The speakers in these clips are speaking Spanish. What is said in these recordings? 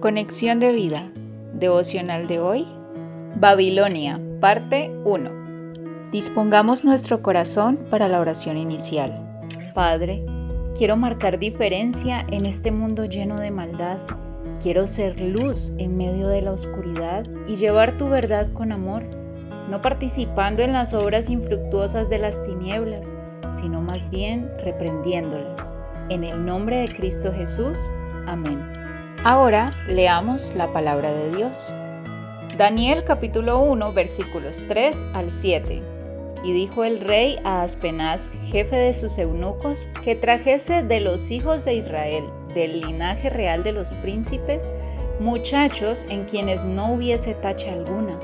Conexión de vida. Devocional de hoy. Babilonia, parte 1. Dispongamos nuestro corazón para la oración inicial. Padre, quiero marcar diferencia en este mundo lleno de maldad. Quiero ser luz en medio de la oscuridad y llevar tu verdad con amor, no participando en las obras infructuosas de las tinieblas, sino más bien reprendiéndolas. En el nombre de Cristo Jesús. Amén. Ahora leamos la palabra de Dios. Daniel capítulo 1 versículos 3 al 7. Y dijo el rey a Aspenaz, jefe de sus eunucos, que trajese de los hijos de Israel, del linaje real de los príncipes, muchachos en quienes no hubiese tacha alguna,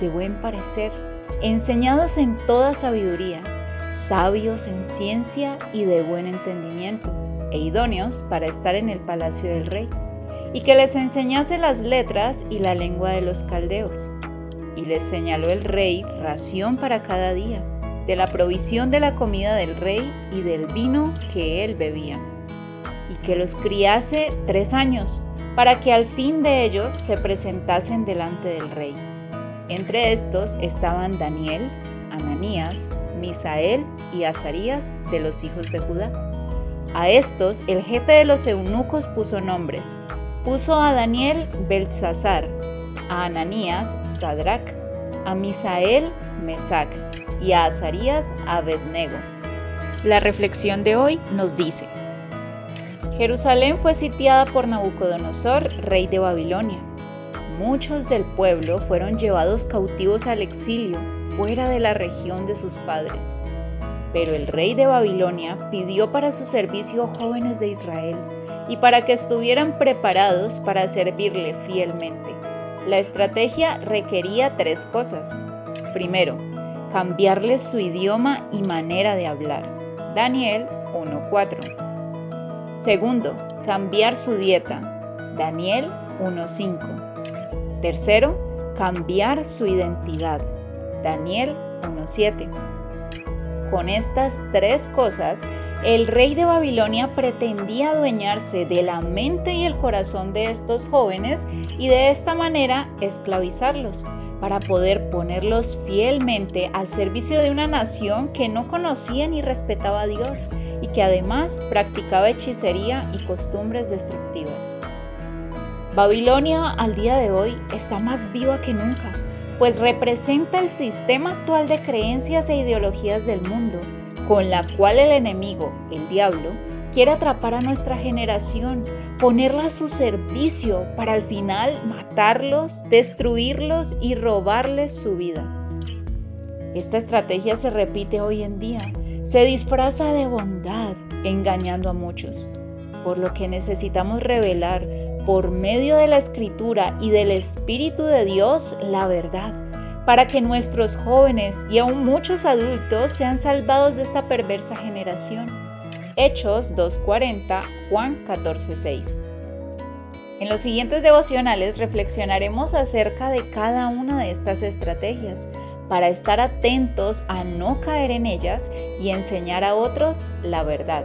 de buen parecer, enseñados en toda sabiduría, sabios en ciencia y de buen entendimiento, e idóneos para estar en el palacio del rey, y que les enseñase las letras y la lengua de los caldeos. Y les señaló el rey ración para cada día, de la provisión de la comida del rey y del vino que él bebía, y que los criase tres años, para que al fin de ellos se presentasen delante del rey. Entre estos estaban Daniel, Ananías, Misael y Azarías de los hijos de Judá. A estos el jefe de los eunucos puso nombres. Puso a Daniel Belsasar, a Ananías Sadrach, a Misael Mesac y a Azarías Abednego. La reflexión de hoy nos dice: Jerusalén fue sitiada por Nabucodonosor, rey de Babilonia. Muchos del pueblo fueron llevados cautivos al exilio fuera de la región de sus padres. Pero el rey de Babilonia pidió para su servicio jóvenes de Israel y para que estuvieran preparados para servirle fielmente. La estrategia requería tres cosas. Primero, cambiarles su idioma y manera de hablar. Daniel 1.4. Segundo, cambiar su dieta. Daniel 1.5. Tercero, cambiar su identidad. Daniel 1.7. Con estas tres cosas, el rey de Babilonia pretendía adueñarse de la mente y el corazón de estos jóvenes y de esta manera esclavizarlos, para poder ponerlos fielmente al servicio de una nación que no conocía ni respetaba a Dios y que además practicaba hechicería y costumbres destructivas. Babilonia al día de hoy está más viva que nunca pues representa el sistema actual de creencias e ideologías del mundo, con la cual el enemigo, el diablo, quiere atrapar a nuestra generación, ponerla a su servicio para al final matarlos, destruirlos y robarles su vida. Esta estrategia se repite hoy en día, se disfraza de bondad, engañando a muchos, por lo que necesitamos revelar por medio de la escritura y del Espíritu de Dios la verdad, para que nuestros jóvenes y aún muchos adultos sean salvados de esta perversa generación. Hechos 2.40, Juan 14.6. En los siguientes devocionales reflexionaremos acerca de cada una de estas estrategias para estar atentos a no caer en ellas y enseñar a otros la verdad.